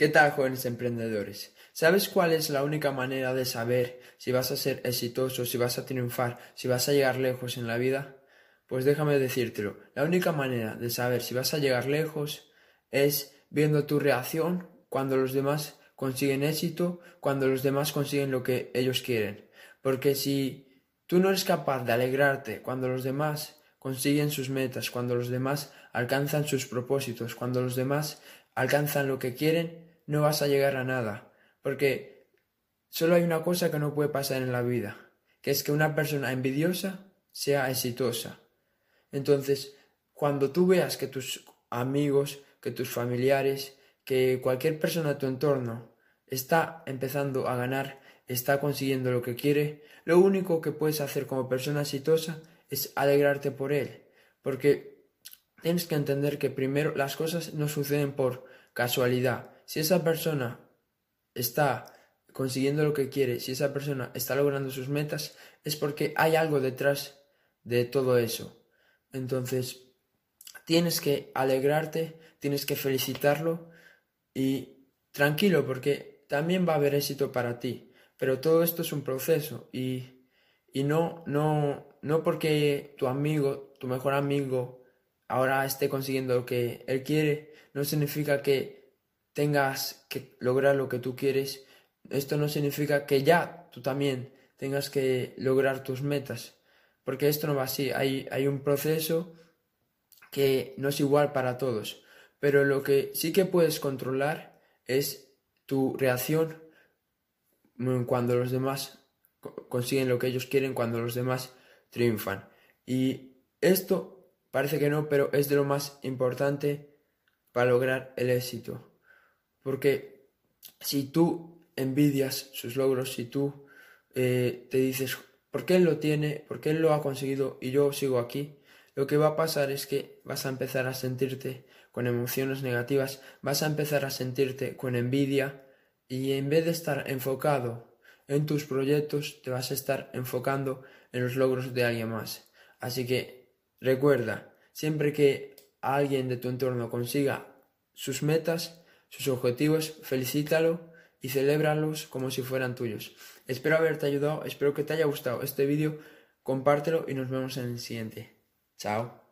¿Qué tal, jóvenes emprendedores? ¿Sabes cuál es la única manera de saber si vas a ser exitoso, si vas a triunfar, si vas a llegar lejos en la vida? Pues déjame decírtelo, la única manera de saber si vas a llegar lejos es viendo tu reacción cuando los demás consiguen éxito, cuando los demás consiguen lo que ellos quieren. Porque si tú no eres capaz de alegrarte cuando los demás consiguen sus metas, cuando los demás alcanzan sus propósitos, cuando los demás alcanzan lo que quieren, no vas a llegar a nada, porque solo hay una cosa que no puede pasar en la vida, que es que una persona envidiosa sea exitosa. Entonces, cuando tú veas que tus amigos, que tus familiares, que cualquier persona de tu entorno está empezando a ganar, está consiguiendo lo que quiere, lo único que puedes hacer como persona exitosa es alegrarte por él, porque tienes que entender que primero las cosas no suceden por casualidad, si esa persona está consiguiendo lo que quiere, si esa persona está logrando sus metas, es porque hay algo detrás de todo eso. Entonces, tienes que alegrarte, tienes que felicitarlo y tranquilo porque también va a haber éxito para ti. Pero todo esto es un proceso y, y no, no, no porque tu amigo, tu mejor amigo, ahora esté consiguiendo lo que él quiere, no significa que tengas que lograr lo que tú quieres, esto no significa que ya tú también tengas que lograr tus metas, porque esto no va así, hay, hay un proceso que no es igual para todos, pero lo que sí que puedes controlar es tu reacción cuando los demás consiguen lo que ellos quieren, cuando los demás triunfan. Y esto parece que no, pero es de lo más importante para lograr el éxito. Porque si tú envidias sus logros, si tú eh, te dices, ¿por qué él lo tiene? ¿Por qué él lo ha conseguido y yo sigo aquí? Lo que va a pasar es que vas a empezar a sentirte con emociones negativas, vas a empezar a sentirte con envidia y en vez de estar enfocado en tus proyectos, te vas a estar enfocando en los logros de alguien más. Así que recuerda, siempre que alguien de tu entorno consiga sus metas, sus objetivos, felicítalo y celébralos como si fueran tuyos. Espero haberte ayudado, espero que te haya gustado este vídeo, compártelo y nos vemos en el siguiente. Chao.